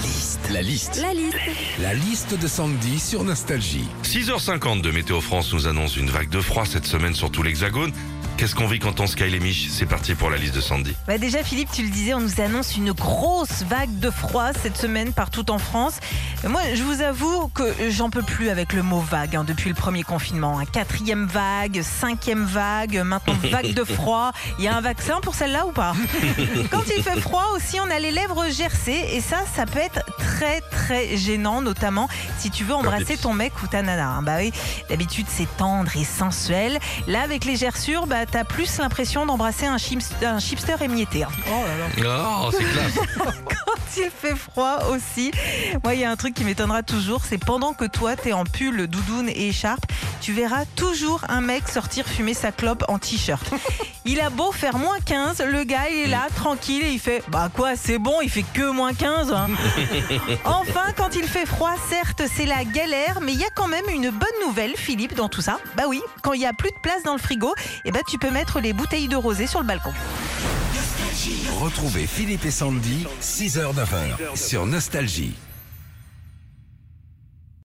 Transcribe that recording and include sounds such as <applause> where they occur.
La liste. La liste. La liste. La liste de Sandy sur Nostalgie. 6h50 de Météo France nous annonce une vague de froid cette semaine sur tout l'Hexagone. Qu'est-ce qu'on vit quand on sky les miches? C'est parti pour la liste de Sandy. Bah déjà Philippe, tu le disais, on nous annonce une grosse vague de froid cette semaine partout en France. Moi, je vous avoue que j'en peux plus avec le mot vague hein, depuis le premier confinement. hein. Quatrième vague, cinquième vague, maintenant <laughs> vague de froid. Il y a un vaccin pour celle-là ou pas? <laughs> Quand il fait froid aussi, on a les lèvres gercées et ça, ça peut être très très gênant, notamment si tu veux embrasser ton mec ou ta nana. hein. Bah oui, d'habitude c'est tendre et sensuel. Là, avec les gerçures, bah t'as plus l'impression d'embrasser un, chips- un chipster émietté. hein. Oh, c'est classe. <laughs> Quand il fait froid aussi, moi il y a un truc qui m'étonnera toujours, c'est pendant que toi t'es en pull, doudoune et écharpe, tu verras toujours un mec sortir fumer sa clope en t-shirt. Il a beau faire moins 15, le gars il est là tranquille et il fait bah quoi c'est bon, il fait que moins 15. hein. <laughs> Enfin quand il fait froid, certes c'est la galère, mais il y a quand même une bonne nouvelle Philippe dans tout ça. Bah oui, quand il y a plus de place dans le frigo, et bah tu peux mettre les bouteilles de rosé sur le balcon. Retrouvez Philippe et Sandy, 6h-9h sur Nostalgie.